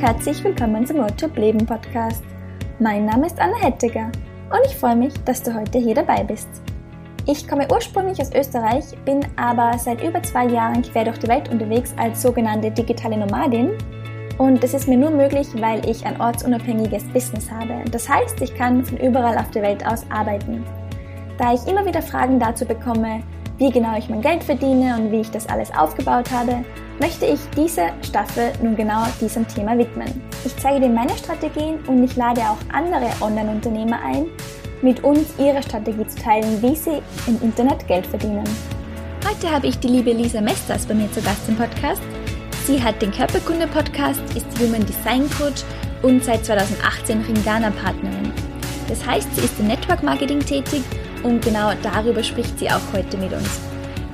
herzlich willkommen zum Roadtrip Leben Podcast. Mein Name ist Anna Hettiger und ich freue mich, dass du heute hier dabei bist. Ich komme ursprünglich aus Österreich, bin aber seit über zwei Jahren quer durch die Welt unterwegs als sogenannte digitale Nomadin und das ist mir nur möglich, weil ich ein ortsunabhängiges Business habe. Das heißt, ich kann von überall auf der Welt aus arbeiten. Da ich immer wieder Fragen dazu bekomme, wie genau ich mein Geld verdiene und wie ich das alles aufgebaut habe, möchte ich diese Staffel nun genau diesem Thema widmen. Ich zeige dir meine Strategien und ich lade auch andere Online-Unternehmer ein, mit uns ihre Strategie zu teilen, wie sie im Internet Geld verdienen. Heute habe ich die liebe Lisa Mesters bei mir zu Gast im Podcast. Sie hat den Körperkunde-Podcast, ist Human Design Coach und seit 2018 Ringana-Partnerin. Das heißt, sie ist im Network Marketing tätig und genau darüber spricht sie auch heute mit uns.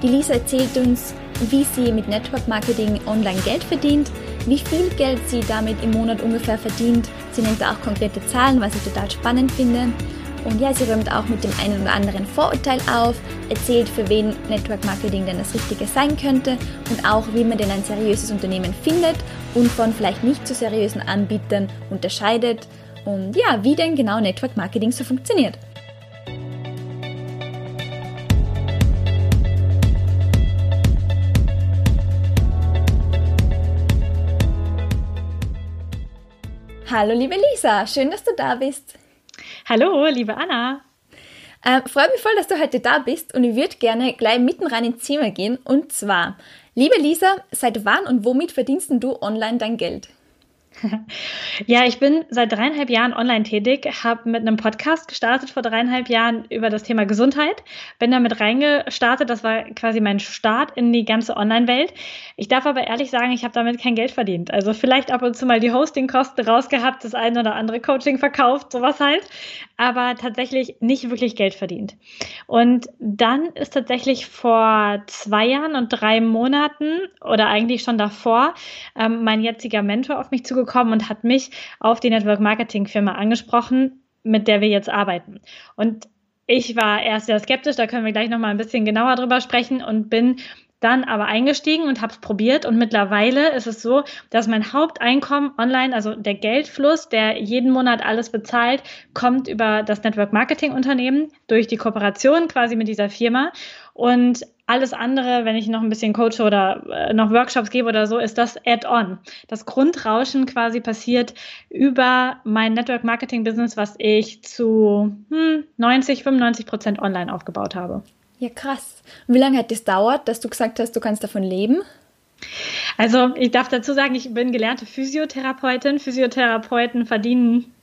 Die Lisa erzählt uns, wie sie mit Network Marketing online Geld verdient, wie viel Geld sie damit im Monat ungefähr verdient. Sie nennt auch konkrete Zahlen, was ich total spannend finde. Und ja, sie räumt auch mit dem einen oder anderen Vorurteil auf, erzählt, für wen Network Marketing denn das Richtige sein könnte und auch, wie man denn ein seriöses Unternehmen findet und von vielleicht nicht so seriösen Anbietern unterscheidet und ja, wie denn genau Network Marketing so funktioniert. Hallo liebe Lisa, schön, dass du da bist. Hallo, liebe Anna. Äh, freut mich voll, dass du heute da bist und ich würde gerne gleich mitten rein ins Thema gehen. Und zwar, liebe Lisa, seit wann und womit verdienst du online dein Geld? Ja, ich bin seit dreieinhalb Jahren online tätig, habe mit einem Podcast gestartet vor dreieinhalb Jahren über das Thema Gesundheit, bin damit reingestartet, das war quasi mein Start in die ganze Online-Welt. Ich darf aber ehrlich sagen, ich habe damit kein Geld verdient. Also vielleicht ab und zu mal die Hostingkosten rausgehabt, das eine oder andere Coaching verkauft, sowas halt, aber tatsächlich nicht wirklich Geld verdient. Und dann ist tatsächlich vor zwei Jahren und drei Monaten oder eigentlich schon davor ähm, mein jetziger Mentor auf mich zugekommen gekommen und hat mich auf die Network Marketing Firma angesprochen, mit der wir jetzt arbeiten. Und ich war erst sehr skeptisch, da können wir gleich noch mal ein bisschen genauer drüber sprechen und bin dann aber eingestiegen und habe es probiert und mittlerweile ist es so, dass mein Haupteinkommen online, also der Geldfluss, der jeden Monat alles bezahlt, kommt über das Network Marketing Unternehmen durch die Kooperation quasi mit dieser Firma und alles andere, wenn ich noch ein bisschen coache oder äh, noch Workshops gebe oder so, ist das Add-on. Das Grundrauschen quasi passiert über mein Network Marketing Business, was ich zu hm, 90, 95 Prozent online aufgebaut habe. Ja, krass. Und wie lange hat das dauert, dass du gesagt hast, du kannst davon leben? Also ich darf dazu sagen, ich bin gelernte Physiotherapeutin. Physiotherapeuten verdienen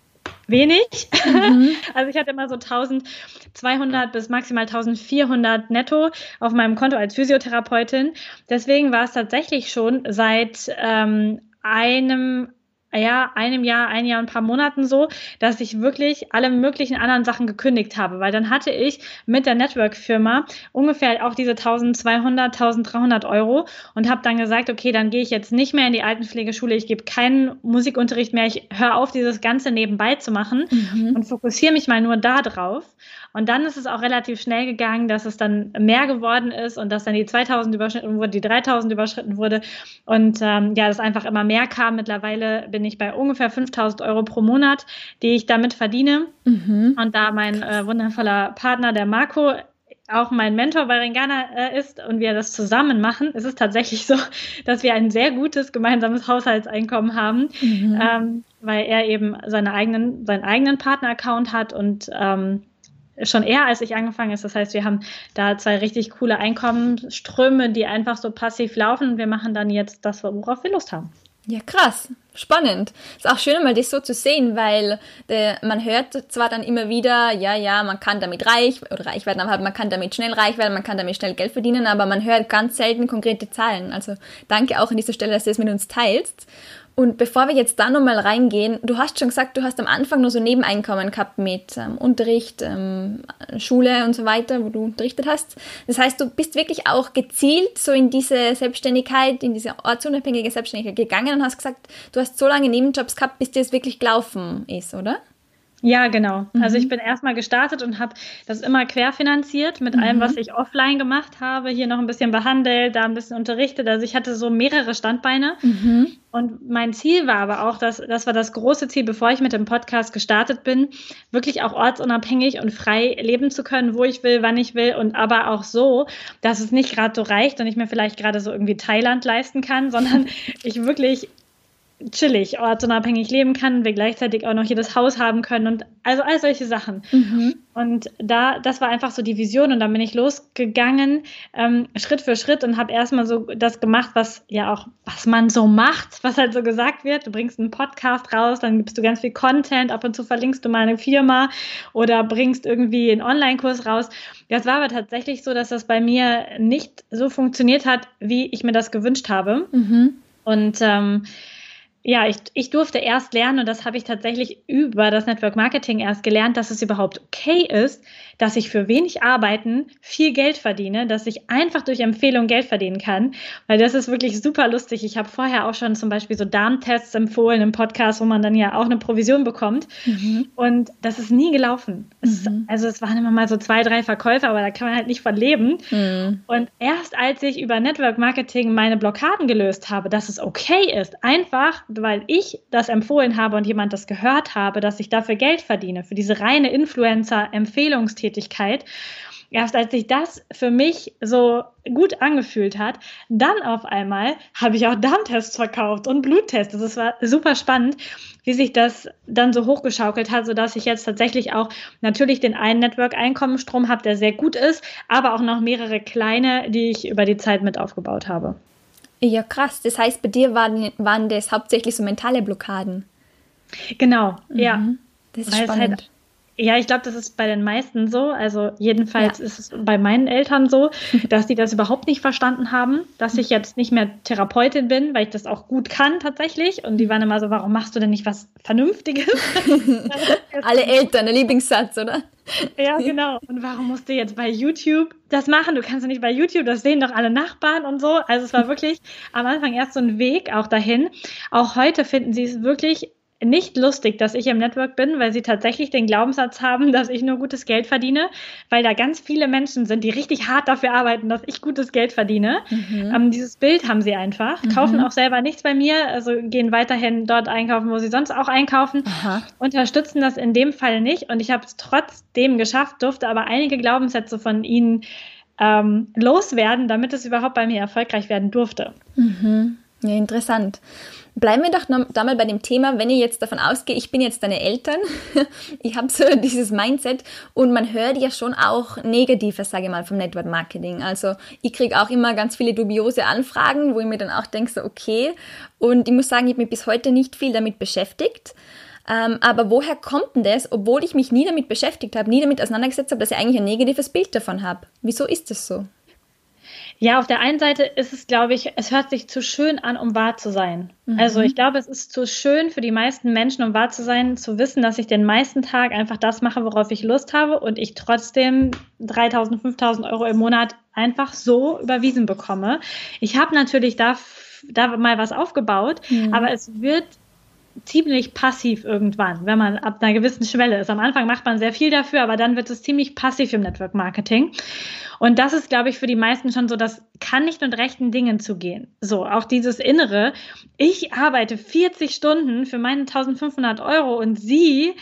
wenig. Mhm. Also ich hatte immer so 1200 bis maximal 1400 netto auf meinem Konto als Physiotherapeutin. Deswegen war es tatsächlich schon seit ähm, einem ja, einem Jahr, ein Jahr, ein paar Monaten so, dass ich wirklich alle möglichen anderen Sachen gekündigt habe, weil dann hatte ich mit der Network-Firma ungefähr auch diese 1200, 1300 Euro und habe dann gesagt, okay, dann gehe ich jetzt nicht mehr in die Altenpflegeschule, ich gebe keinen Musikunterricht mehr, ich höre auf, dieses Ganze nebenbei zu machen mhm. und fokussiere mich mal nur da drauf. Und dann ist es auch relativ schnell gegangen, dass es dann mehr geworden ist und dass dann die 2000 überschritten wurde, die 3000 überschritten wurde und ähm, ja, das einfach immer mehr kam. Mittlerweile bin ich bei ungefähr 5000 Euro pro Monat, die ich damit verdiene. Mhm. Und da mein äh, wundervoller Partner, der Marco, auch mein Mentor bei Ringana äh, ist und wir das zusammen machen, ist es tatsächlich so, dass wir ein sehr gutes gemeinsames Haushaltseinkommen haben, mhm. ähm, weil er eben seine eigenen, seinen eigenen Partner-Account hat und ähm, schon eher als ich angefangen ist. Das heißt, wir haben da zwei richtig coole Einkommensströme, die einfach so passiv laufen wir machen dann jetzt das, worauf wir Lust haben. Ja, krass. Spannend. Ist auch schön, mal das so zu sehen, weil der, man hört zwar dann immer wieder, ja, ja, man kann damit reich oder reich werden, aber man kann damit schnell reich werden, man kann damit schnell Geld verdienen, aber man hört ganz selten konkrete Zahlen. Also danke auch an dieser Stelle, dass du es mit uns teilst. Und bevor wir jetzt da nochmal reingehen, du hast schon gesagt, du hast am Anfang nur so Nebeneinkommen gehabt mit ähm, Unterricht, ähm, Schule und so weiter, wo du unterrichtet hast. Das heißt, du bist wirklich auch gezielt so in diese Selbstständigkeit, in diese ortsunabhängige Selbstständigkeit gegangen und hast gesagt, du hast so lange Nebenjobs gehabt, bis dir es wirklich gelaufen ist, oder? Ja, genau. Mhm. Also ich bin erstmal gestartet und habe das immer querfinanziert mit mhm. allem, was ich offline gemacht habe. Hier noch ein bisschen behandelt, da ein bisschen unterrichtet. Also ich hatte so mehrere Standbeine. Mhm. Und mein Ziel war aber auch, dass das war das große Ziel, bevor ich mit dem Podcast gestartet bin, wirklich auch ortsunabhängig und frei leben zu können, wo ich will, wann ich will und aber auch so, dass es nicht gerade so reicht und ich mir vielleicht gerade so irgendwie Thailand leisten kann, sondern ich wirklich chillig, ortsunabhängig leben kann, wir gleichzeitig auch noch jedes Haus haben können und also all solche Sachen. Mhm. Und da, das war einfach so die Vision und dann bin ich losgegangen, ähm, Schritt für Schritt und habe erstmal so das gemacht, was ja auch, was man so macht, was halt so gesagt wird. Du bringst einen Podcast raus, dann gibst du ganz viel Content, ab und zu verlinkst du mal eine Firma oder bringst irgendwie einen Online-Kurs raus. Das war aber tatsächlich so, dass das bei mir nicht so funktioniert hat, wie ich mir das gewünscht habe. Mhm. Und ähm, ja, ich, ich durfte erst lernen, und das habe ich tatsächlich über das Network Marketing erst gelernt, dass es überhaupt okay ist, dass ich für wenig Arbeiten viel Geld verdiene, dass ich einfach durch Empfehlung Geld verdienen kann, weil das ist wirklich super lustig. Ich habe vorher auch schon zum Beispiel so Darmtests empfohlen im Podcast, wo man dann ja auch eine Provision bekommt. Mhm. Und das ist nie gelaufen. Es, mhm. Also es waren immer mal so zwei, drei Verkäufer, aber da kann man halt nicht von leben. Mhm. Und erst als ich über Network Marketing meine Blockaden gelöst habe, dass es okay ist, einfach weil ich das empfohlen habe und jemand das gehört habe, dass ich dafür Geld verdiene, für diese reine Influencer-Empfehlungstätigkeit. Erst als sich das für mich so gut angefühlt hat, dann auf einmal habe ich auch Darmtests verkauft und Bluttests. Das war super spannend, wie sich das dann so hochgeschaukelt hat, sodass ich jetzt tatsächlich auch natürlich den einen Network-Einkommensstrom habe, der sehr gut ist, aber auch noch mehrere kleine, die ich über die Zeit mit aufgebaut habe. Ja, krass. Das heißt, bei dir waren, waren das hauptsächlich so mentale Blockaden. Genau, mhm. ja. Das ist Weil spannend. Halt, ja, ich glaube, das ist bei den meisten so. Also jedenfalls ja. ist es bei meinen Eltern so, dass die das überhaupt nicht verstanden haben, dass ich jetzt nicht mehr Therapeutin bin, weil ich das auch gut kann tatsächlich. Und die waren immer so, warum machst du denn nicht was Vernünftiges? Alle Eltern, der Lieblingssatz, oder? Ja, genau. Und warum musst du jetzt bei YouTube das machen? Du kannst ja nicht bei YouTube, das sehen doch alle Nachbarn und so. Also es war wirklich am Anfang erst so ein Weg auch dahin. Auch heute finden sie es wirklich nicht lustig, dass ich im Network bin, weil sie tatsächlich den Glaubenssatz haben, dass ich nur gutes Geld verdiene, weil da ganz viele Menschen sind, die richtig hart dafür arbeiten, dass ich gutes Geld verdiene. Mhm. Ähm, dieses Bild haben sie einfach, mhm. kaufen auch selber nichts bei mir, also gehen weiterhin dort einkaufen, wo sie sonst auch einkaufen, Aha. unterstützen das in dem Fall nicht und ich habe es trotzdem geschafft, durfte aber einige Glaubenssätze von ihnen ähm, loswerden, damit es überhaupt bei mir erfolgreich werden durfte. Mhm. Ja, interessant. Bleiben wir doch da mal bei dem Thema, wenn ich jetzt davon ausgehe, ich bin jetzt deine Eltern, ich habe so dieses Mindset und man hört ja schon auch Negatives, sage ich mal, vom Network Marketing. Also ich kriege auch immer ganz viele dubiose Anfragen, wo ich mir dann auch denke, so okay. Und ich muss sagen, ich habe mich bis heute nicht viel damit beschäftigt. Ähm, aber woher kommt denn das, obwohl ich mich nie damit beschäftigt habe, nie damit auseinandergesetzt habe, dass ich eigentlich ein negatives Bild davon habe? Wieso ist das so? Ja, auf der einen Seite ist es, glaube ich, es hört sich zu schön an, um wahr zu sein. Mhm. Also ich glaube, es ist zu schön für die meisten Menschen, um wahr zu sein, zu wissen, dass ich den meisten Tag einfach das mache, worauf ich Lust habe und ich trotzdem 3000, 5000 Euro im Monat einfach so überwiesen bekomme. Ich habe natürlich da, da mal was aufgebaut, mhm. aber es wird ziemlich passiv irgendwann, wenn man ab einer gewissen Schwelle ist. Am Anfang macht man sehr viel dafür, aber dann wird es ziemlich passiv im Network Marketing. Und das ist, glaube ich, für die meisten schon so, das kann nicht mit rechten Dingen zugehen. So, auch dieses Innere. Ich arbeite 40 Stunden für meine 1500 Euro und sie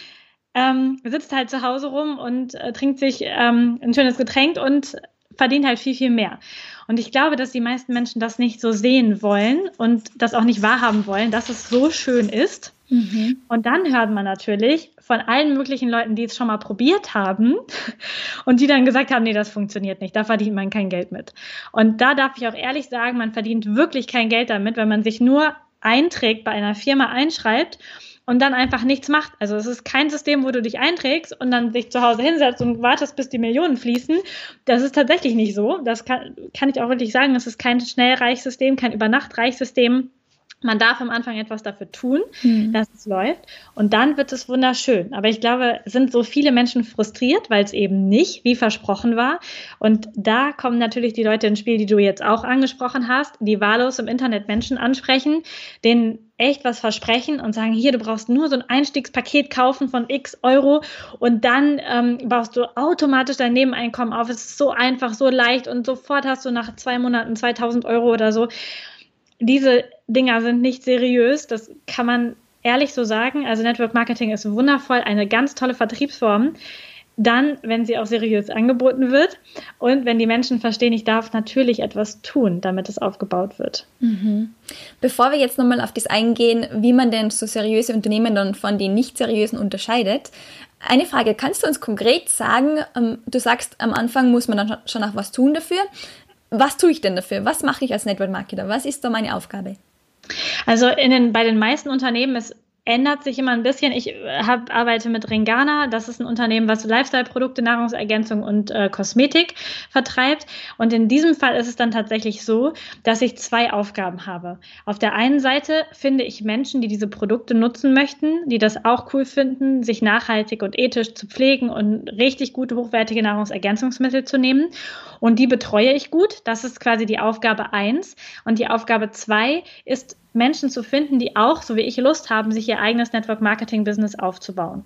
ähm, sitzt halt zu Hause rum und äh, trinkt sich ähm, ein schönes Getränk und verdient halt viel, viel mehr. Und ich glaube, dass die meisten Menschen das nicht so sehen wollen und das auch nicht wahrhaben wollen, dass es so schön ist. Mhm. Und dann hört man natürlich von allen möglichen Leuten, die es schon mal probiert haben und die dann gesagt haben, nee, das funktioniert nicht, da verdient man kein Geld mit. Und da darf ich auch ehrlich sagen, man verdient wirklich kein Geld damit, wenn man sich nur einträgt, bei einer Firma einschreibt und dann einfach nichts macht. Also es ist kein System, wo du dich einträgst und dann dich zu Hause hinsetzt und wartest, bis die Millionen fließen. Das ist tatsächlich nicht so. Das kann, kann ich auch wirklich sagen. Es ist kein Schnellreichsystem, kein Übernachtreichsystem Man darf am Anfang etwas dafür tun, mhm. dass es läuft. Und dann wird es wunderschön. Aber ich glaube, es sind so viele Menschen frustriert, weil es eben nicht wie versprochen war. Und da kommen natürlich die Leute ins Spiel, die du jetzt auch angesprochen hast, die wahllos im Internet Menschen ansprechen, denen echt was versprechen und sagen, hier, du brauchst nur so ein Einstiegspaket kaufen von x Euro und dann ähm, baust du automatisch dein Nebeneinkommen auf. Es ist so einfach, so leicht und sofort hast du nach zwei Monaten 2000 Euro oder so diese Dinger sind nicht seriös. Das kann man ehrlich so sagen. Also Network Marketing ist wundervoll, eine ganz tolle Vertriebsform. Dann, wenn sie auch seriös angeboten wird und wenn die Menschen verstehen, ich darf natürlich etwas tun, damit es aufgebaut wird. Mhm. Bevor wir jetzt nochmal auf das eingehen, wie man denn so seriöse Unternehmen dann von den nicht seriösen unterscheidet, eine Frage, kannst du uns konkret sagen, ähm, du sagst, am Anfang muss man dann schon auch was tun dafür was tue ich denn dafür? Was mache ich als Network Marketer? Was ist da meine Aufgabe? Also in den, bei den meisten Unternehmen ist ändert sich immer ein bisschen. Ich äh, hab, arbeite mit Ringana. Das ist ein Unternehmen, was Lifestyle-Produkte, Nahrungsergänzung und äh, Kosmetik vertreibt. Und in diesem Fall ist es dann tatsächlich so, dass ich zwei Aufgaben habe. Auf der einen Seite finde ich Menschen, die diese Produkte nutzen möchten, die das auch cool finden, sich nachhaltig und ethisch zu pflegen und richtig gute, hochwertige Nahrungsergänzungsmittel zu nehmen. Und die betreue ich gut. Das ist quasi die Aufgabe eins. Und die Aufgabe zwei ist Menschen zu finden, die auch, so wie ich, Lust haben, sich ihr eigenes Network Marketing Business aufzubauen.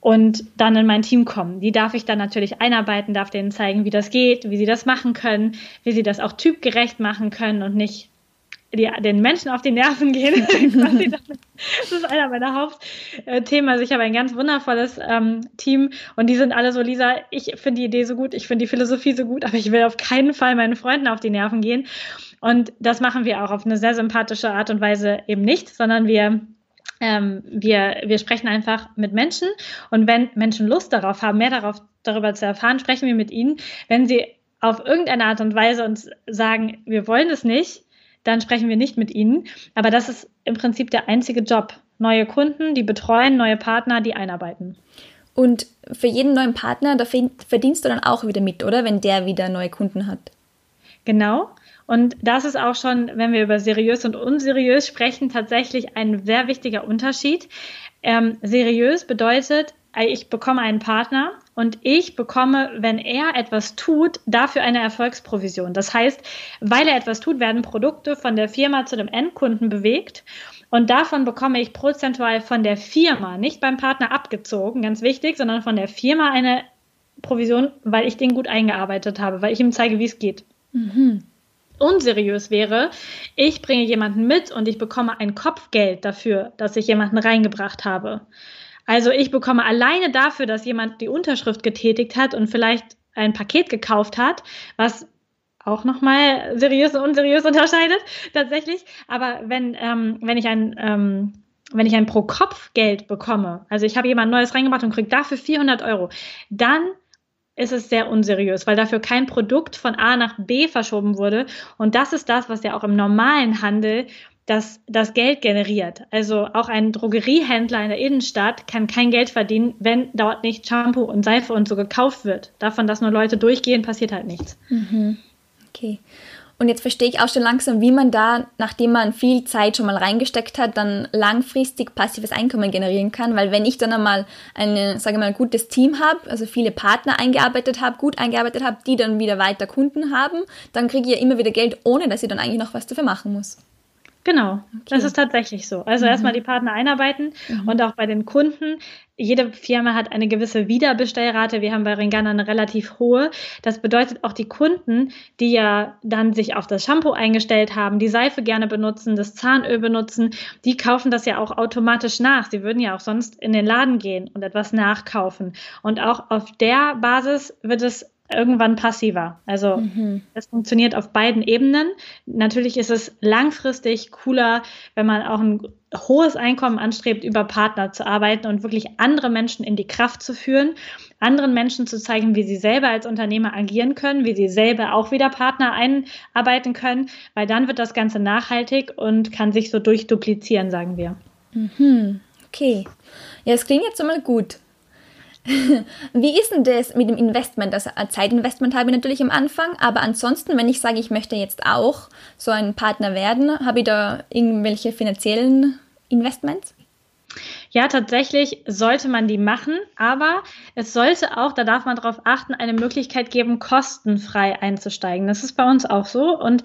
Und dann in mein Team kommen. Die darf ich dann natürlich einarbeiten, darf denen zeigen, wie das geht, wie sie das machen können, wie sie das auch typgerecht machen können und nicht die, den Menschen auf die Nerven gehen. das ist einer meiner Hauptthemen. Also ich habe ein ganz wundervolles ähm, Team und die sind alle so, Lisa, ich finde die Idee so gut, ich finde die Philosophie so gut, aber ich will auf keinen Fall meinen Freunden auf die Nerven gehen. Und das machen wir auch auf eine sehr sympathische Art und Weise eben nicht, sondern wir ähm, wir, wir sprechen einfach mit Menschen und wenn Menschen Lust darauf haben, mehr darauf, darüber zu erfahren, sprechen wir mit ihnen. Wenn sie auf irgendeine Art und Weise uns sagen, wir wollen es nicht, dann sprechen wir nicht mit ihnen. Aber das ist im Prinzip der einzige Job. Neue Kunden, die betreuen, neue Partner, die einarbeiten. Und für jeden neuen Partner, da verdienst du dann auch wieder mit, oder? Wenn der wieder neue Kunden hat. Genau. Und das ist auch schon, wenn wir über seriös und unseriös sprechen, tatsächlich ein sehr wichtiger Unterschied. Ähm, seriös bedeutet, ich bekomme einen Partner und ich bekomme, wenn er etwas tut, dafür eine Erfolgsprovision. Das heißt, weil er etwas tut, werden Produkte von der Firma zu dem Endkunden bewegt und davon bekomme ich prozentual von der Firma, nicht beim Partner abgezogen, ganz wichtig, sondern von der Firma eine Provision, weil ich den gut eingearbeitet habe, weil ich ihm zeige, wie es geht. Mhm unseriös wäre, ich bringe jemanden mit und ich bekomme ein Kopfgeld dafür, dass ich jemanden reingebracht habe. Also ich bekomme alleine dafür, dass jemand die Unterschrift getätigt hat und vielleicht ein Paket gekauft hat, was auch nochmal seriös und unseriös unterscheidet, tatsächlich. Aber wenn, ähm, wenn ich ein, ähm, wenn ich ein Pro-Kopf-Geld bekomme, also ich habe jemand Neues reingebracht und kriege dafür 400 Euro, dann ist es sehr unseriös, weil dafür kein Produkt von A nach B verschoben wurde. Und das ist das, was ja auch im normalen Handel das, das Geld generiert. Also auch ein Drogeriehändler in der Innenstadt kann kein Geld verdienen, wenn dort nicht Shampoo und Seife und so gekauft wird. Davon, dass nur Leute durchgehen, passiert halt nichts. Mhm. Okay. Und jetzt verstehe ich auch schon langsam, wie man da, nachdem man viel Zeit schon mal reingesteckt hat, dann langfristig passives Einkommen generieren kann. Weil wenn ich dann einmal ein, sage mal, gutes Team habe, also viele Partner eingearbeitet habe, gut eingearbeitet habe, die dann wieder weiter Kunden haben, dann kriege ich ja immer wieder Geld, ohne dass ich dann eigentlich noch was dafür machen muss. Genau, okay. das ist tatsächlich so. Also mhm. erstmal die Partner einarbeiten mhm. und auch bei den Kunden. Jede Firma hat eine gewisse Wiederbestellrate. Wir haben bei Ringana eine relativ hohe. Das bedeutet auch die Kunden, die ja dann sich auf das Shampoo eingestellt haben, die Seife gerne benutzen, das Zahnöl benutzen, die kaufen das ja auch automatisch nach. Sie würden ja auch sonst in den Laden gehen und etwas nachkaufen. Und auch auf der Basis wird es irgendwann passiver. Also mhm. es funktioniert auf beiden Ebenen. Natürlich ist es langfristig cooler, wenn man auch ein hohes Einkommen anstrebt, über Partner zu arbeiten und wirklich andere Menschen in die Kraft zu führen, anderen Menschen zu zeigen, wie sie selber als Unternehmer agieren können, wie sie selber auch wieder Partner einarbeiten können, weil dann wird das Ganze nachhaltig und kann sich so durchduplizieren, sagen wir. Mhm. Okay. Ja, es klingt jetzt einmal gut. Wie ist denn das mit dem Investment? Ein Zeitinvestment habe ich natürlich am Anfang, aber ansonsten, wenn ich sage, ich möchte jetzt auch so ein Partner werden, habe ich da irgendwelche finanziellen Investments? Ja, tatsächlich sollte man die machen, aber es sollte auch, da darf man darauf achten, eine Möglichkeit geben, kostenfrei einzusteigen. Das ist bei uns auch so. Und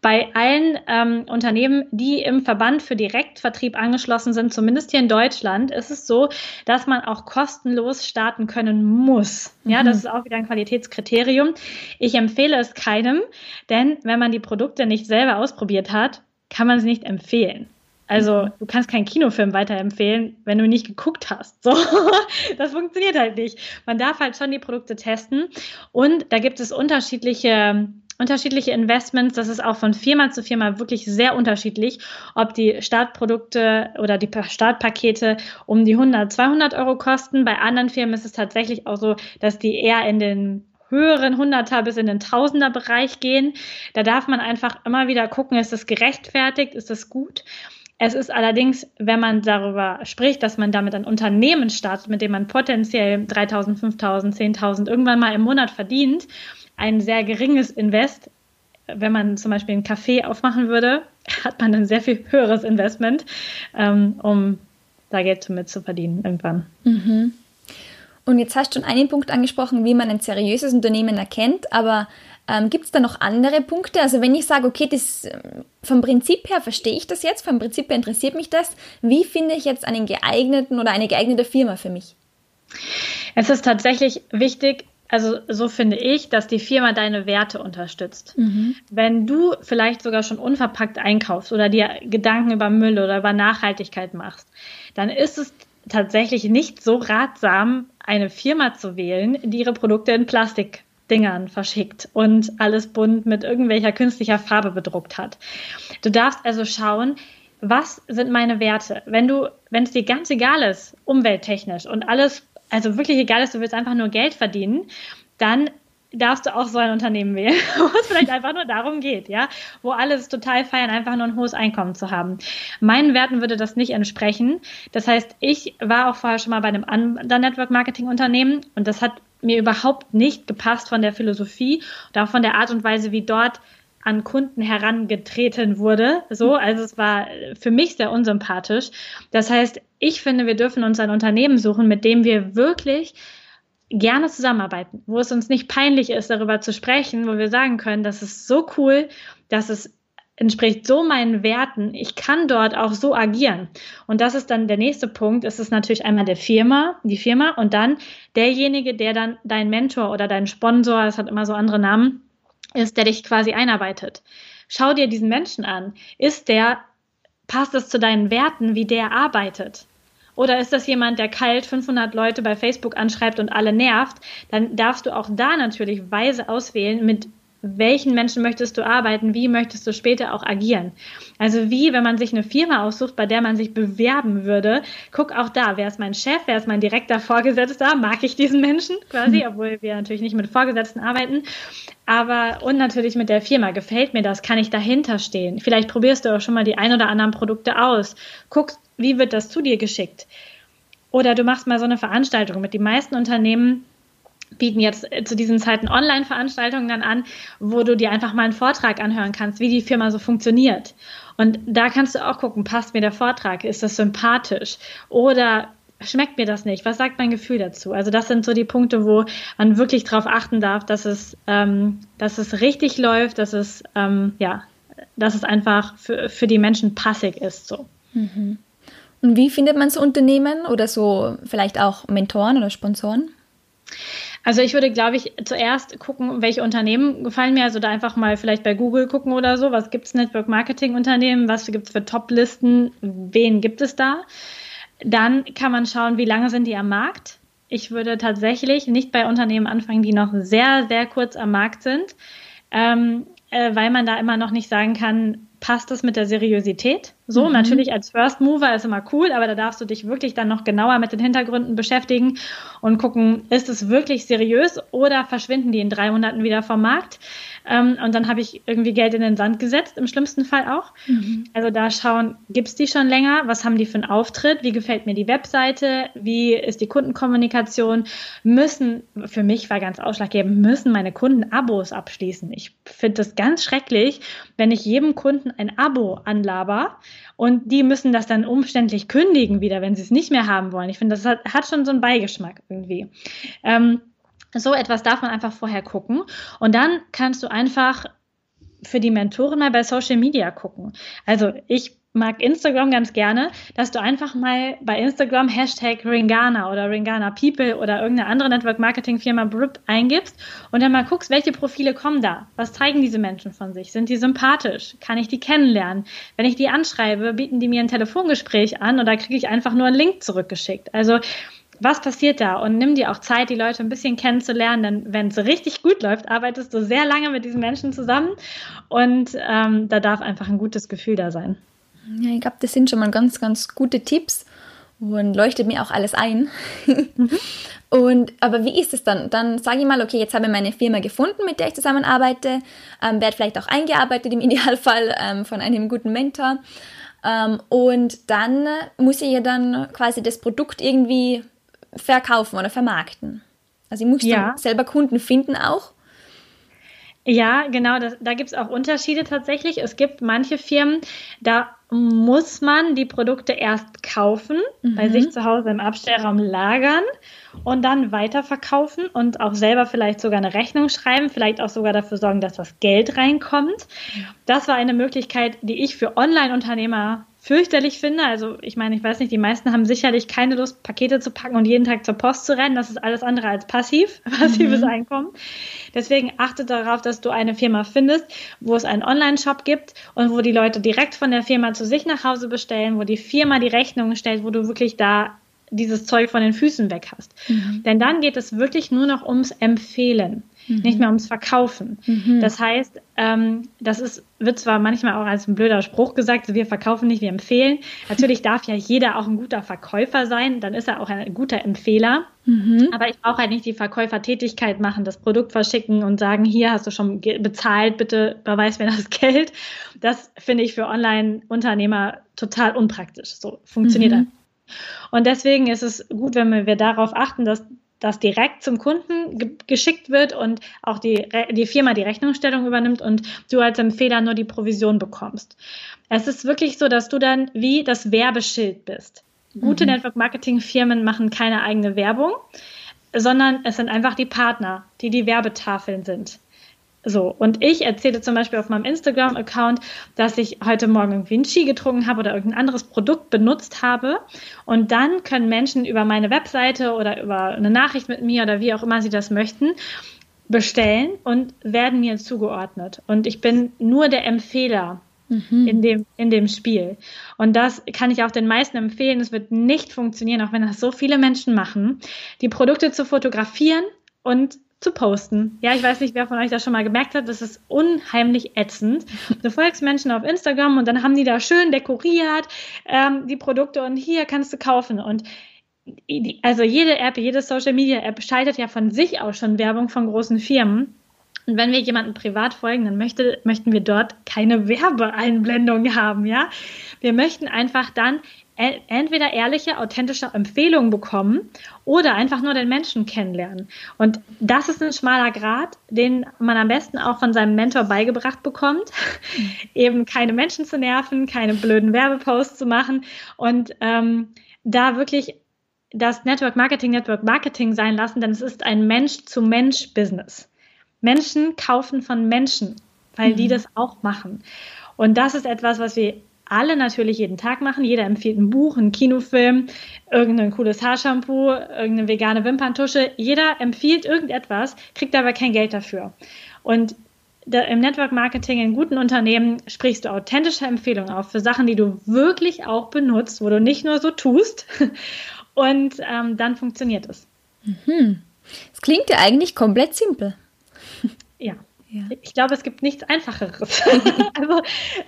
bei allen ähm, Unternehmen, die im Verband für Direktvertrieb angeschlossen sind, zumindest hier in Deutschland, ist es so, dass man auch kostenlos starten können muss. Ja, mhm. das ist auch wieder ein Qualitätskriterium. Ich empfehle es keinem, denn wenn man die Produkte nicht selber ausprobiert hat, kann man sie nicht empfehlen. Also mhm. du kannst keinen Kinofilm weiterempfehlen, wenn du nicht geguckt hast. So, das funktioniert halt nicht. Man darf halt schon die Produkte testen und da gibt es unterschiedliche unterschiedliche Investments. Das ist auch von Firma zu Firma wirklich sehr unterschiedlich, ob die Startprodukte oder die Startpakete um die 100, 200 Euro kosten. Bei anderen Firmen ist es tatsächlich auch so, dass die eher in den höheren Hunderter bis in den Tausender Bereich gehen. Da darf man einfach immer wieder gucken, ist das gerechtfertigt, ist das gut? Es ist allerdings, wenn man darüber spricht, dass man damit ein Unternehmen startet, mit dem man potenziell 3000, 5000, 10.000 irgendwann mal im Monat verdient ein sehr geringes Invest. Wenn man zum Beispiel einen Café aufmachen würde, hat man ein sehr viel höheres Investment, ähm, um da Geld mit zu verdienen irgendwann. Mhm. Und jetzt hast du schon einen Punkt angesprochen, wie man ein seriöses Unternehmen erkennt, aber ähm, gibt es da noch andere Punkte? Also wenn ich sage, okay, das, ähm, vom Prinzip her verstehe ich das jetzt, vom Prinzip her interessiert mich das, wie finde ich jetzt einen geeigneten oder eine geeignete Firma für mich? Es ist tatsächlich wichtig, also so finde ich, dass die Firma deine Werte unterstützt. Mhm. Wenn du vielleicht sogar schon unverpackt einkaufst oder dir Gedanken über Müll oder über Nachhaltigkeit machst, dann ist es tatsächlich nicht so ratsam, eine Firma zu wählen, die ihre Produkte in Plastikdingern verschickt und alles bunt mit irgendwelcher künstlicher Farbe bedruckt hat. Du darfst also schauen, was sind meine Werte? Wenn du, wenn es dir ganz egal ist, umwelttechnisch und alles also wirklich egal ist, du willst einfach nur Geld verdienen, dann darfst du auch so ein Unternehmen wählen, wo es vielleicht einfach nur darum geht, ja, wo alles total feiern, einfach nur ein hohes Einkommen zu haben. Meinen Werten würde das nicht entsprechen. Das heißt, ich war auch vorher schon mal bei einem anderen Network Marketing Unternehmen und das hat mir überhaupt nicht gepasst von der Philosophie und auch von der Art und Weise, wie dort an Kunden herangetreten wurde. So, also es war für mich sehr unsympathisch. Das heißt, ich finde, wir dürfen uns ein Unternehmen suchen, mit dem wir wirklich gerne zusammenarbeiten, wo es uns nicht peinlich ist, darüber zu sprechen, wo wir sagen können, das ist so cool, dass es entspricht so meinen Werten. Ich kann dort auch so agieren. Und das ist dann der nächste Punkt. Es ist natürlich einmal der Firma, die Firma und dann derjenige, der dann dein Mentor oder dein Sponsor, es hat immer so andere Namen, ist, der dich quasi einarbeitet. Schau dir diesen Menschen an. Ist der, passt es zu deinen Werten, wie der arbeitet? Oder ist das jemand, der kalt 500 Leute bei Facebook anschreibt und alle nervt? Dann darfst du auch da natürlich weise auswählen, mit welchen Menschen möchtest du arbeiten, wie möchtest du später auch agieren. Also wie, wenn man sich eine Firma aussucht, bei der man sich bewerben würde, guck auch da, wer ist mein Chef, wer ist mein direkter Vorgesetzter, mag ich diesen Menschen quasi, obwohl wir natürlich nicht mit Vorgesetzten arbeiten, aber und natürlich mit der Firma, gefällt mir das, kann ich dahinter stehen. Vielleicht probierst du auch schon mal die ein oder anderen Produkte aus, guckst, wie wird das zu dir geschickt. Oder du machst mal so eine Veranstaltung mit. Die meisten Unternehmen bieten jetzt äh, zu diesen Zeiten Online-Veranstaltungen dann an, wo du dir einfach mal einen Vortrag anhören kannst, wie die Firma so funktioniert. Und da kannst du auch gucken, passt mir der Vortrag, ist das sympathisch oder schmeckt mir das nicht? Was sagt mein Gefühl dazu? Also das sind so die Punkte, wo man wirklich darauf achten darf, dass es, ähm, dass es richtig läuft, dass es ähm, ja, dass es einfach für, für die Menschen passig ist. So. Mhm. Und wie findet man so Unternehmen oder so vielleicht auch Mentoren oder Sponsoren? Also ich würde, glaube ich, zuerst gucken, welche Unternehmen gefallen mir. Also da einfach mal vielleicht bei Google gucken oder so. Was gibt es Network Marketing Unternehmen? Was gibt es für Top-Listen? Wen gibt es da? Dann kann man schauen, wie lange sind die am Markt. Ich würde tatsächlich nicht bei Unternehmen anfangen, die noch sehr, sehr kurz am Markt sind, ähm, äh, weil man da immer noch nicht sagen kann, passt das mit der Seriosität? So, mhm. natürlich als First Mover ist immer cool, aber da darfst du dich wirklich dann noch genauer mit den Hintergründen beschäftigen und gucken, ist es wirklich seriös oder verschwinden die in drei Monaten wieder vom Markt? Ähm, und dann habe ich irgendwie Geld in den Sand gesetzt, im schlimmsten Fall auch. Mhm. Also da schauen, gibt es die schon länger? Was haben die für einen Auftritt? Wie gefällt mir die Webseite? Wie ist die Kundenkommunikation? Müssen, für mich war ganz ausschlaggebend, müssen meine Kunden Abos abschließen. Ich finde das ganz schrecklich, wenn ich jedem Kunden ein Abo anlaber und die müssen das dann umständlich kündigen wieder, wenn sie es nicht mehr haben wollen. Ich finde, das hat, hat, schon so einen Beigeschmack irgendwie. Ähm, so etwas darf man einfach vorher gucken. Und dann kannst du einfach für die Mentoren mal bei Social Media gucken. Also ich mag Instagram ganz gerne, dass du einfach mal bei Instagram Hashtag Ringana oder Ringana People oder irgendeine andere Network Marketing Firma BRIP eingibst und dann mal guckst, welche Profile kommen da? Was zeigen diese Menschen von sich? Sind die sympathisch? Kann ich die kennenlernen? Wenn ich die anschreibe, bieten die mir ein Telefongespräch an oder kriege ich einfach nur einen Link zurückgeschickt? Also was passiert da? Und nimm dir auch Zeit, die Leute ein bisschen kennenzulernen, denn wenn es richtig gut läuft, arbeitest du sehr lange mit diesen Menschen zusammen und ähm, da darf einfach ein gutes Gefühl da sein. Ja, ich glaube, das sind schon mal ganz, ganz gute Tipps und leuchtet mir auch alles ein. Mhm. Und aber wie ist es dann? Dann sage ich mal, okay, jetzt habe ich meine Firma gefunden, mit der ich zusammenarbeite, ähm, werde vielleicht auch eingearbeitet im Idealfall ähm, von einem guten Mentor. Ähm, und dann muss ich ja dann quasi das Produkt irgendwie verkaufen oder vermarkten. Also ich muss ja. selber Kunden finden auch. Ja, genau, das, da gibt es auch Unterschiede tatsächlich. Es gibt manche Firmen, da muss man die Produkte erst kaufen, mhm. bei sich zu Hause im Abstellraum lagern und dann weiterverkaufen und auch selber vielleicht sogar eine Rechnung schreiben, vielleicht auch sogar dafür sorgen, dass das Geld reinkommt. Das war eine Möglichkeit, die ich für Online-Unternehmer fürchterlich finde. Also ich meine, ich weiß nicht, die meisten haben sicherlich keine Lust, Pakete zu packen und jeden Tag zur Post zu rennen. Das ist alles andere als passiv, passives mhm. Einkommen. Deswegen achte darauf, dass du eine Firma findest, wo es einen Online-Shop gibt und wo die Leute direkt von der Firma zu sich nach Hause bestellen, wo die Firma die Rechnungen stellt, wo du wirklich da dieses Zeug von den Füßen weg hast. Mhm. Denn dann geht es wirklich nur noch ums Empfehlen mhm. nicht mehr ums Verkaufen. Mhm. Das heißt, ähm, das ist, wird zwar manchmal auch als ein blöder Spruch gesagt, wir verkaufen nicht, wir empfehlen. Natürlich darf ja jeder auch ein guter Verkäufer sein, dann ist er auch ein guter Empfehler. Mhm. Aber ich brauche halt nicht die Verkäufertätigkeit machen, das Produkt verschicken und sagen, hier hast du schon bezahlt, bitte beweis mir das Geld. Das finde ich für Online-Unternehmer total unpraktisch. So funktioniert mhm. das. Und deswegen ist es gut, wenn wir darauf achten, dass das direkt zum Kunden ge geschickt wird und auch die, die Firma die Rechnungsstellung übernimmt und du als Empfehler nur die Provision bekommst. Es ist wirklich so, dass du dann wie das Werbeschild bist. Gute mhm. Network-Marketing-Firmen machen keine eigene Werbung, sondern es sind einfach die Partner, die die Werbetafeln sind. So, und ich erzähle zum Beispiel auf meinem Instagram-Account, dass ich heute Morgen Vinci getrunken habe oder irgendein anderes Produkt benutzt habe. Und dann können Menschen über meine Webseite oder über eine Nachricht mit mir oder wie auch immer sie das möchten, bestellen und werden mir zugeordnet. Und ich bin nur der Empfehler mhm. in, dem, in dem Spiel. Und das kann ich auch den meisten empfehlen. Es wird nicht funktionieren, auch wenn das so viele Menschen machen, die Produkte zu fotografieren und zu posten. Ja, ich weiß nicht, wer von euch das schon mal gemerkt hat, das ist unheimlich ätzend. Du folgst Menschen auf Instagram und dann haben die da schön dekoriert ähm, die Produkte und hier kannst du kaufen. Und also jede App, jede Social Media App schaltet ja von sich aus schon Werbung von großen Firmen. Und wenn wir jemanden privat folgen, dann möchte, möchten wir dort keine Werbeeinblendung haben, ja. Wir möchten einfach dann entweder ehrliche, authentische Empfehlungen bekommen oder einfach nur den Menschen kennenlernen. Und das ist ein schmaler Grad, den man am besten auch von seinem Mentor beigebracht bekommt, eben keine Menschen zu nerven, keine blöden Werbeposts zu machen und ähm, da wirklich das Network Marketing Network Marketing sein lassen, denn es ist ein Mensch-zu-Mensch-Business. Menschen kaufen von Menschen, weil mhm. die das auch machen. Und das ist etwas, was wir alle natürlich jeden Tag machen. Jeder empfiehlt ein Buch, einen Kinofilm, irgendein cooles Haarshampoo, irgendeine vegane Wimperntusche. Jeder empfiehlt irgendetwas, kriegt aber kein Geld dafür. Und im Network Marketing in guten Unternehmen sprichst du authentische Empfehlungen auf für Sachen, die du wirklich auch benutzt, wo du nicht nur so tust. Und ähm, dann funktioniert es. Mhm. Es klingt ja eigentlich komplett simpel. Ja. Ja. Ich glaube, es gibt nichts Einfacheres. also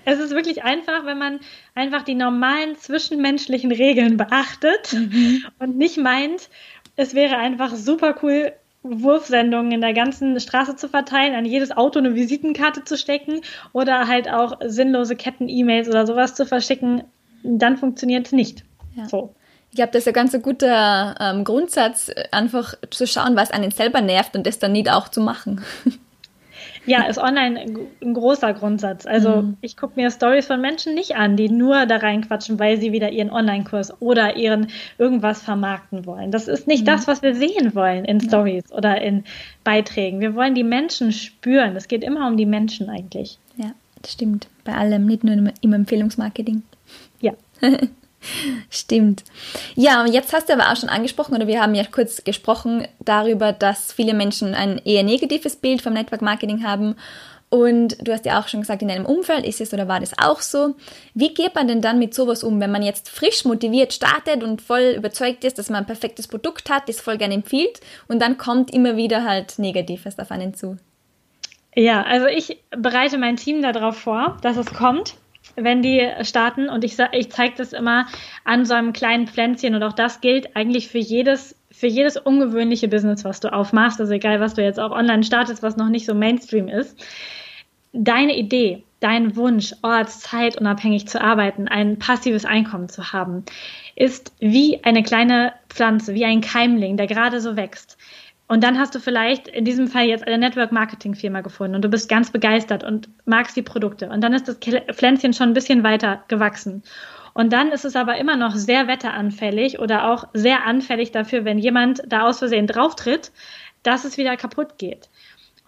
es ist wirklich einfach, wenn man einfach die normalen zwischenmenschlichen Regeln beachtet mhm. und nicht meint, es wäre einfach super cool, Wurfsendungen in der ganzen Straße zu verteilen, an jedes Auto eine Visitenkarte zu stecken oder halt auch sinnlose Ketten-E-Mails oder sowas zu verschicken, dann funktioniert es nicht. Ja. So. Ich glaube, das ist ein ganz guter ähm, Grundsatz, einfach zu schauen, was einen selber nervt und das dann nicht auch zu machen. Ja, ist online ein großer Grundsatz. Also mhm. ich gucke mir Stories von Menschen nicht an, die nur da reinquatschen, weil sie wieder ihren Online-Kurs oder ihren irgendwas vermarkten wollen. Das ist nicht mhm. das, was wir sehen wollen in Stories oder in Beiträgen. Wir wollen die Menschen spüren. Es geht immer um die Menschen eigentlich. Ja, das stimmt. Bei allem, nicht nur im Empfehlungsmarketing. Ja. Stimmt. Ja, und jetzt hast du aber auch schon angesprochen, oder wir haben ja kurz gesprochen darüber, dass viele Menschen ein eher negatives Bild vom Network Marketing haben. Und du hast ja auch schon gesagt, in deinem Umfeld ist es oder war das auch so. Wie geht man denn dann mit sowas um, wenn man jetzt frisch motiviert startet und voll überzeugt ist, dass man ein perfektes Produkt hat, das voll gerne empfiehlt und dann kommt immer wieder halt Negatives auf einen zu? Ja, also ich bereite mein Team darauf vor, dass es kommt wenn die starten. Und ich, ich zeige das immer an so einem kleinen Pflänzchen. Und auch das gilt eigentlich für jedes, für jedes ungewöhnliche Business, was du aufmachst. Also egal, was du jetzt auch online startest, was noch nicht so Mainstream ist. Deine Idee, dein Wunsch, orts-, zeitunabhängig zu arbeiten, ein passives Einkommen zu haben, ist wie eine kleine Pflanze, wie ein Keimling, der gerade so wächst. Und dann hast du vielleicht in diesem Fall jetzt eine Network-Marketing-Firma gefunden und du bist ganz begeistert und magst die Produkte. Und dann ist das Pflänzchen schon ein bisschen weiter gewachsen. Und dann ist es aber immer noch sehr wetteranfällig oder auch sehr anfällig dafür, wenn jemand da aus Versehen drauftritt, dass es wieder kaputt geht.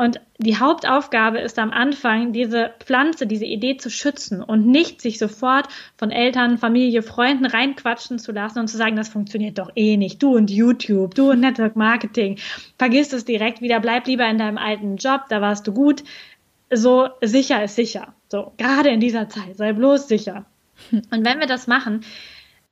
Und die Hauptaufgabe ist am Anfang, diese Pflanze, diese Idee zu schützen und nicht sich sofort von Eltern, Familie, Freunden reinquatschen zu lassen und zu sagen, das funktioniert doch eh nicht. Du und YouTube, du und Network Marketing. Vergiss es direkt wieder, bleib lieber in deinem alten Job, da warst du gut. So sicher ist sicher. So, gerade in dieser Zeit, sei bloß sicher. Und wenn wir das machen,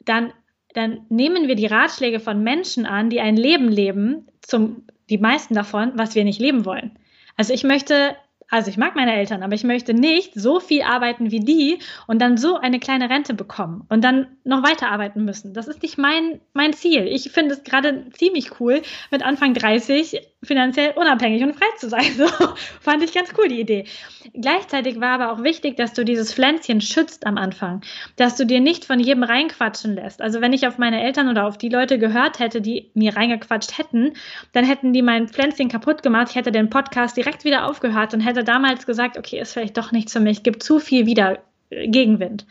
dann, dann nehmen wir die Ratschläge von Menschen an, die ein Leben leben, zum, die meisten davon, was wir nicht leben wollen. Also ich möchte also ich mag meine Eltern, aber ich möchte nicht so viel arbeiten wie die und dann so eine kleine Rente bekommen und dann noch weiterarbeiten müssen. Das ist nicht mein, mein Ziel. Ich finde es gerade ziemlich cool, mit Anfang 30 finanziell unabhängig und frei zu sein. So fand ich ganz cool die Idee. Gleichzeitig war aber auch wichtig, dass du dieses Pflänzchen schützt am Anfang, dass du dir nicht von jedem reinquatschen lässt. Also wenn ich auf meine Eltern oder auf die Leute gehört hätte, die mir reingequatscht hätten, dann hätten die mein Pflänzchen kaputt gemacht. Ich hätte den Podcast direkt wieder aufgehört und hätte damals gesagt, okay, ist vielleicht doch nichts für mich, gibt zu viel wieder äh, Gegenwind.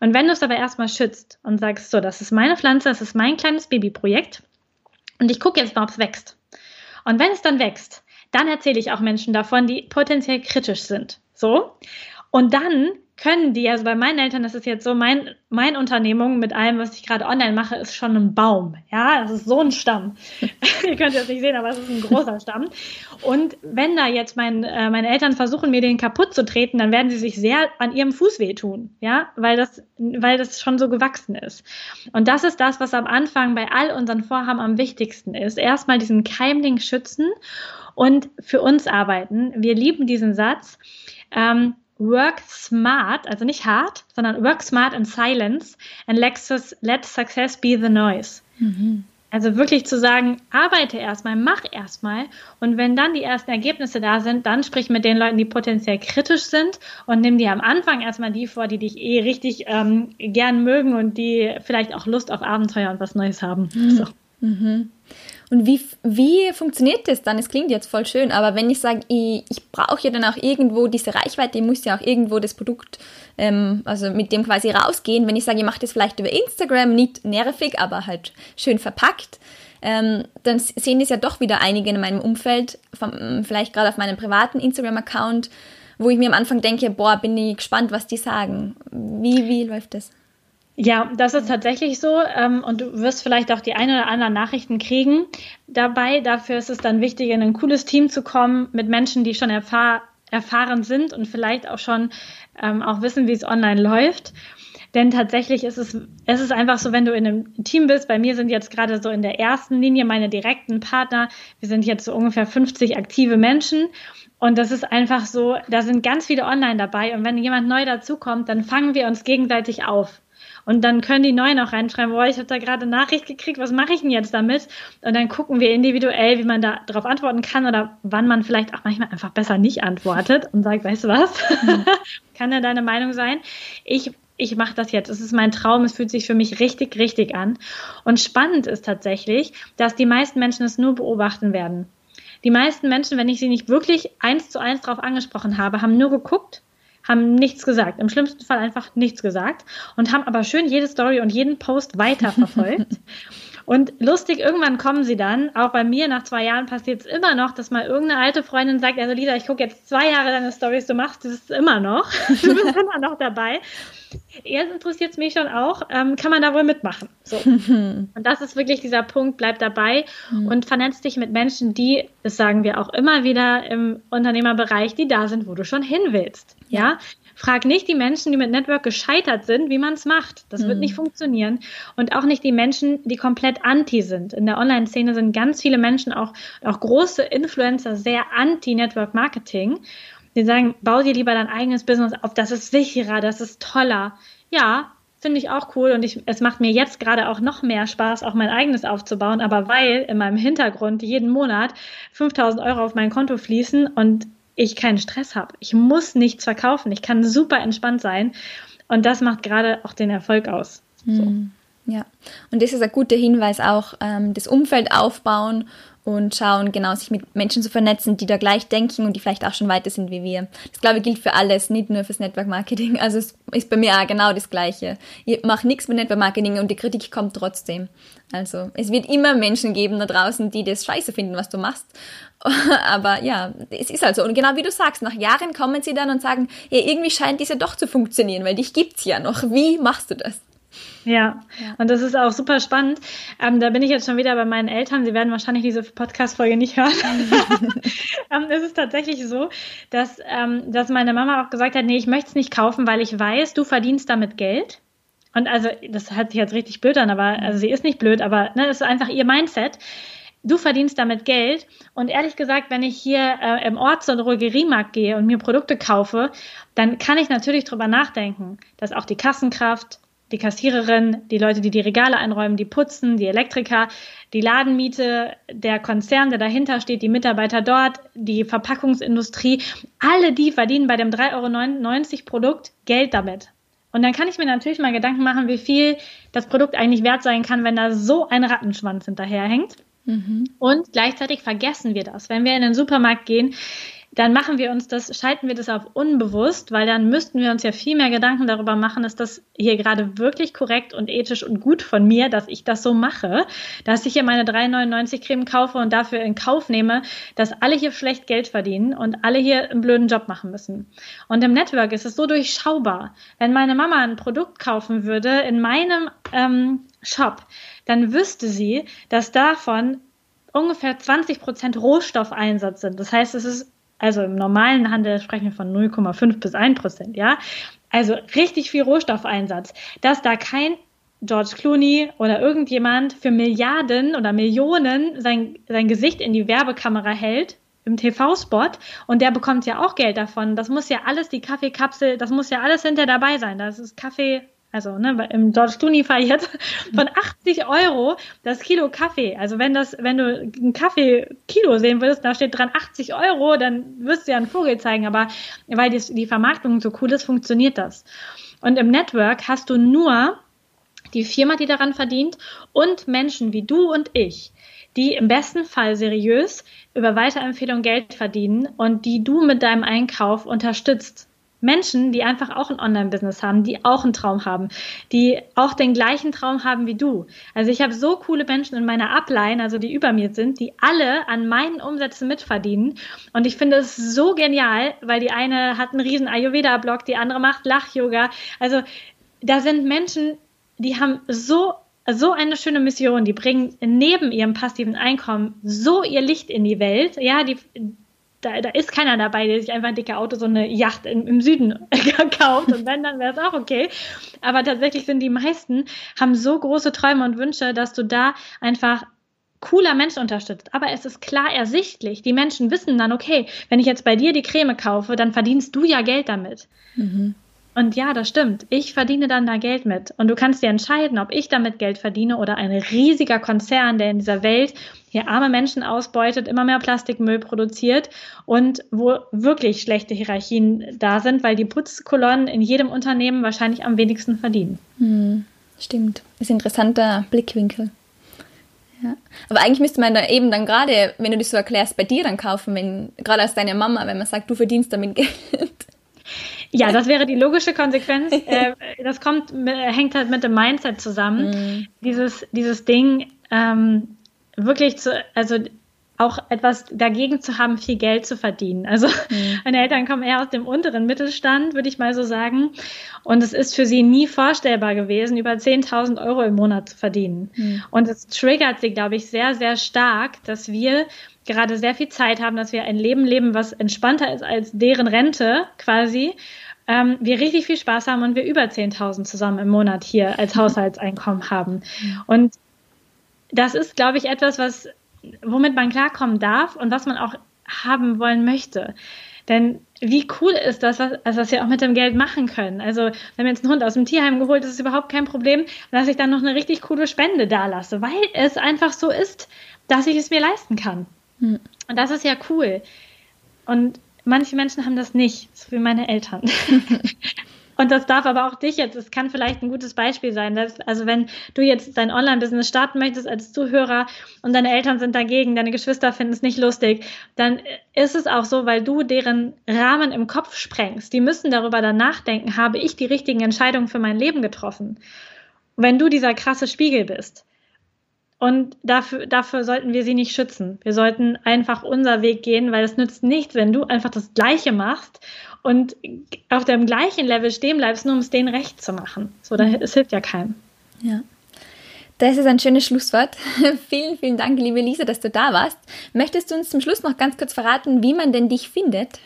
Und wenn du es aber erstmal schützt und sagst, so, das ist meine Pflanze, das ist mein kleines Babyprojekt und ich gucke jetzt mal, ob es wächst und wenn es dann wächst, dann erzähle ich auch Menschen davon, die potenziell kritisch sind. So. Und dann können die, also bei meinen Eltern das ist jetzt so, mein, mein Unternehmung mit allem, was ich gerade online mache, ist schon ein Baum. Ja, das ist so ein Stamm. Ihr könnt das nicht sehen, aber es ist ein großer Stamm. Und wenn da jetzt mein, äh, meine Eltern versuchen, mir den kaputt zu treten, dann werden sie sich sehr an ihrem Fuß wehtun. Ja, weil das, weil das schon so gewachsen ist. Und das ist das, was am Anfang bei all unseren Vorhaben am wichtigsten ist. Erstmal diesen Keimling schützen und für uns arbeiten. Wir lieben diesen Satz. Ähm, work smart, also nicht hart, sondern work smart in silence and let success be the noise. Mhm. Also wirklich zu sagen, arbeite erstmal, mach erstmal und wenn dann die ersten Ergebnisse da sind, dann sprich mit den Leuten, die potenziell kritisch sind und nimm dir am Anfang erstmal die vor, die dich eh richtig ähm, gern mögen und die vielleicht auch Lust auf Abenteuer und was Neues haben. Mhm. So. Mhm. Und wie, wie funktioniert das dann? Es klingt jetzt voll schön, aber wenn ich sage, ich, ich brauche ja dann auch irgendwo diese Reichweite, ich muss ja auch irgendwo das Produkt, ähm, also mit dem quasi rausgehen. Wenn ich sage, ich mache das vielleicht über Instagram, nicht nervig, aber halt schön verpackt, ähm, dann sehen das ja doch wieder einige in meinem Umfeld, vom, vielleicht gerade auf meinem privaten Instagram-Account, wo ich mir am Anfang denke, boah, bin ich gespannt, was die sagen. Wie, wie läuft das? Ja, das ist tatsächlich so. Ähm, und du wirst vielleicht auch die eine oder anderen Nachrichten kriegen dabei. Dafür ist es dann wichtig, in ein cooles Team zu kommen mit Menschen, die schon erfahr erfahren sind und vielleicht auch schon ähm, auch wissen, wie es online läuft. Denn tatsächlich ist es, es ist einfach so, wenn du in einem Team bist, bei mir sind jetzt gerade so in der ersten Linie meine direkten Partner, wir sind jetzt so ungefähr 50 aktive Menschen und das ist einfach so, da sind ganz viele online dabei und wenn jemand neu dazukommt, dann fangen wir uns gegenseitig auf. Und dann können die Neuen auch reinschreiben, boah, ich habe da gerade Nachricht gekriegt, was mache ich denn jetzt damit? Und dann gucken wir individuell, wie man da darauf antworten kann oder wann man vielleicht auch manchmal einfach besser nicht antwortet und sagt, weißt du was? Mhm. kann ja deine Meinung sein. Ich ich mache das jetzt. Es ist mein Traum. Es fühlt sich für mich richtig, richtig an. Und spannend ist tatsächlich, dass die meisten Menschen es nur beobachten werden. Die meisten Menschen, wenn ich sie nicht wirklich eins zu eins darauf angesprochen habe, haben nur geguckt haben nichts gesagt. Im schlimmsten Fall einfach nichts gesagt und haben aber schön jede Story und jeden Post weiterverfolgt. und lustig, irgendwann kommen sie dann, auch bei mir nach zwei Jahren passiert es immer noch, dass mal irgendeine alte Freundin sagt, also Lisa, ich gucke jetzt zwei Jahre deine Stories, du machst es immer noch. du bist immer noch dabei. Jetzt interessiert es mich schon auch, ähm, kann man da wohl mitmachen? So. und das ist wirklich dieser Punkt, bleib dabei mhm. und vernetz dich mit Menschen, die, das sagen wir auch immer wieder im Unternehmerbereich, die da sind, wo du schon hin willst. Ja. ja? Frag nicht die Menschen, die mit Network gescheitert sind, wie man es macht. Das mhm. wird nicht funktionieren. Und auch nicht die Menschen, die komplett anti sind. In der Online-Szene sind ganz viele Menschen, auch, auch große Influencer, sehr anti-Network-Marketing. Die sagen, bau dir lieber dein eigenes Business auf, das ist sicherer, das ist toller. Ja, finde ich auch cool und ich, es macht mir jetzt gerade auch noch mehr Spaß, auch mein eigenes aufzubauen, aber weil in meinem Hintergrund jeden Monat 5000 Euro auf mein Konto fließen und ich keinen Stress habe. Ich muss nichts verkaufen. Ich kann super entspannt sein und das macht gerade auch den Erfolg aus. So. Hm, ja, und das ist ein guter Hinweis auch, ähm, das Umfeld aufbauen und schauen, genau, sich mit Menschen zu vernetzen, die da gleich denken und die vielleicht auch schon weiter sind wie wir. Das glaube ich gilt für alles, nicht nur fürs Network Marketing. Also es ist bei mir auch genau das Gleiche. Ich mache nichts mit Network Marketing und die Kritik kommt trotzdem. Also es wird immer Menschen geben da draußen, die das scheiße finden, was du machst. Aber ja, es ist halt so. Und genau wie du sagst, nach Jahren kommen sie dann und sagen, ja, irgendwie scheint diese doch zu funktionieren, weil dich gibt's ja noch. Wie machst du das? Ja, und das ist auch super spannend. Ähm, da bin ich jetzt schon wieder bei meinen Eltern. Sie werden wahrscheinlich diese Podcast-Folge nicht hören. ähm, es ist tatsächlich so, dass, ähm, dass meine Mama auch gesagt hat, nee, ich möchte es nicht kaufen, weil ich weiß, du verdienst damit Geld. Und also, das hört sich jetzt richtig blöd an, aber also sie ist nicht blöd, aber ne, das ist einfach ihr Mindset. Du verdienst damit Geld. Und ehrlich gesagt, wenn ich hier äh, im Ort zur Drogeriemarkt gehe und mir Produkte kaufe, dann kann ich natürlich drüber nachdenken, dass auch die Kassenkraft, die Kassiererin, die Leute, die die Regale einräumen, die putzen, die Elektriker, die Ladenmiete, der Konzern, der dahinter steht, die Mitarbeiter dort, die Verpackungsindustrie, alle die verdienen bei dem 3,99 Euro Produkt Geld damit. Und dann kann ich mir natürlich mal Gedanken machen, wie viel das Produkt eigentlich wert sein kann, wenn da so ein Rattenschwanz hinterherhängt. Mhm. Und gleichzeitig vergessen wir das. Wenn wir in den Supermarkt gehen, dann machen wir uns das, schalten wir das auf unbewusst, weil dann müssten wir uns ja viel mehr Gedanken darüber machen, ist das hier gerade wirklich korrekt und ethisch und gut von mir, dass ich das so mache, dass ich hier meine 3,99 Creme kaufe und dafür in Kauf nehme, dass alle hier schlecht Geld verdienen und alle hier einen blöden Job machen müssen. Und im Network ist es so durchschaubar. Wenn meine Mama ein Produkt kaufen würde in meinem ähm, Shop, dann wüsste sie, dass davon ungefähr 20 Prozent Rohstoffeinsatz sind. Das heißt, es ist also im normalen Handel sprechen wir von 0,5 bis 1 Prozent, ja. Also richtig viel Rohstoffeinsatz. Dass da kein George Clooney oder irgendjemand für Milliarden oder Millionen sein, sein Gesicht in die Werbekamera hält im TV-Spot und der bekommt ja auch Geld davon. Das muss ja alles, die Kaffeekapsel, das muss ja alles hinter dabei sein. Das ist Kaffee, also ne, im George Clooney Fall jetzt, von 80 Euro das Kilo Kaffee. Also wenn das, wenn du ein Kaffee Kilo sehen würdest, da steht dran 80 Euro, dann wirst du ja einen Vogel zeigen. Aber weil die, die Vermarktung so cool ist, funktioniert das. Und im Network hast du nur die Firma, die daran verdient und Menschen wie du und ich, die im besten Fall seriös über Weiterempfehlung Geld verdienen und die du mit deinem Einkauf unterstützt. Menschen, die einfach auch ein Online-Business haben, die auch einen Traum haben, die auch den gleichen Traum haben wie du. Also ich habe so coole Menschen in meiner Upline, also die über mir sind, die alle an meinen Umsätzen mitverdienen. Und ich finde es so genial, weil die eine hat einen riesen Ayurveda-Blog, die andere macht Lach-Yoga. Also da sind Menschen, die haben so so eine schöne Mission. Die bringen neben ihrem passiven Einkommen so ihr Licht in die Welt. Ja, die, da, da ist keiner dabei, der sich einfach ein dicke Auto, so eine Yacht im, im Süden kauft. Und wenn, dann wäre es auch okay. Aber tatsächlich sind die meisten, haben so große Träume und Wünsche, dass du da einfach cooler Mensch unterstützt. Aber es ist klar ersichtlich. Die Menschen wissen dann, okay, wenn ich jetzt bei dir die Creme kaufe, dann verdienst du ja Geld damit. Mhm. Und ja, das stimmt. Ich verdiene dann da Geld mit. Und du kannst dir entscheiden, ob ich damit Geld verdiene oder ein riesiger Konzern, der in dieser Welt hier arme Menschen ausbeutet, immer mehr Plastikmüll produziert und wo wirklich schlechte Hierarchien da sind, weil die Putzkolonnen in jedem Unternehmen wahrscheinlich am wenigsten verdienen. Hm, stimmt. Ist ein interessanter Blickwinkel. Ja. Aber eigentlich müsste man da eben dann gerade, wenn du das so erklärst, bei dir dann kaufen, wenn, gerade als deine Mama, wenn man sagt, du verdienst damit Geld. Ja, das wäre die logische Konsequenz. Äh, das kommt, hängt halt mit dem Mindset zusammen. Mhm. Dieses, dieses Ding, ähm, wirklich zu, also auch etwas dagegen zu haben, viel Geld zu verdienen. Also mhm. meine Eltern kommen eher aus dem unteren Mittelstand, würde ich mal so sagen. Und es ist für sie nie vorstellbar gewesen, über 10.000 Euro im Monat zu verdienen. Mhm. Und es triggert sie, glaube ich, sehr, sehr stark, dass wir gerade sehr viel Zeit haben, dass wir ein Leben leben, was entspannter ist als deren Rente quasi. Ähm, wir richtig viel Spaß haben und wir über 10.000 zusammen im Monat hier als Haushaltseinkommen haben. Und das ist, glaube ich, etwas, was, womit man klarkommen darf und was man auch haben wollen möchte. Denn wie cool ist das, was, also was wir auch mit dem Geld machen können? Also, wenn mir jetzt ein Hund aus dem Tierheim geholt ist, ist überhaupt kein Problem, dass ich dann noch eine richtig coole Spende da lasse, weil es einfach so ist, dass ich es mir leisten kann. Hm. Und das ist ja cool. Und manche Menschen haben das nicht, so wie meine Eltern. Und das darf aber auch dich jetzt, es kann vielleicht ein gutes Beispiel sein. Also wenn du jetzt dein Online-Business starten möchtest als Zuhörer und deine Eltern sind dagegen, deine Geschwister finden es nicht lustig, dann ist es auch so, weil du deren Rahmen im Kopf sprengst. Die müssen darüber dann nachdenken, habe ich die richtigen Entscheidungen für mein Leben getroffen? Wenn du dieser krasse Spiegel bist. Und dafür, dafür sollten wir sie nicht schützen. Wir sollten einfach unser Weg gehen, weil es nützt nichts, wenn du einfach das Gleiche machst und auf dem gleichen Level stehen bleibst, nur um es denen recht zu machen. So, dann, es hilft ja keinem. Ja. Das ist ein schönes Schlusswort. vielen, vielen Dank, liebe Lisa, dass du da warst. Möchtest du uns zum Schluss noch ganz kurz verraten, wie man denn dich findet?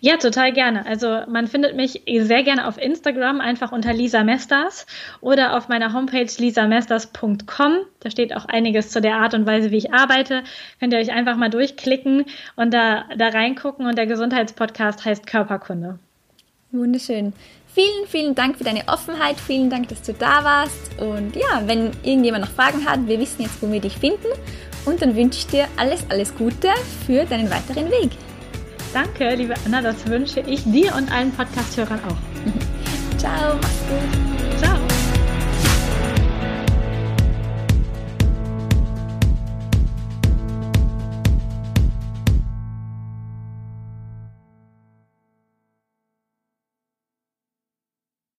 Ja, total gerne. Also man findet mich sehr gerne auf Instagram, einfach unter Lisa Mesters oder auf meiner Homepage lisamesters.com. Da steht auch einiges zu der Art und Weise, wie ich arbeite. Könnt ihr euch einfach mal durchklicken und da, da reingucken. Und der Gesundheitspodcast heißt Körperkunde. Wunderschön. Vielen, vielen Dank für deine Offenheit. Vielen Dank, dass du da warst. Und ja, wenn irgendjemand noch Fragen hat, wir wissen jetzt, wo wir dich finden. Und dann wünsche ich dir alles, alles Gute für deinen weiteren Weg. Danke, liebe Anna, das wünsche ich dir und allen Podcast-Hörern auch. Ciao, mach's gut.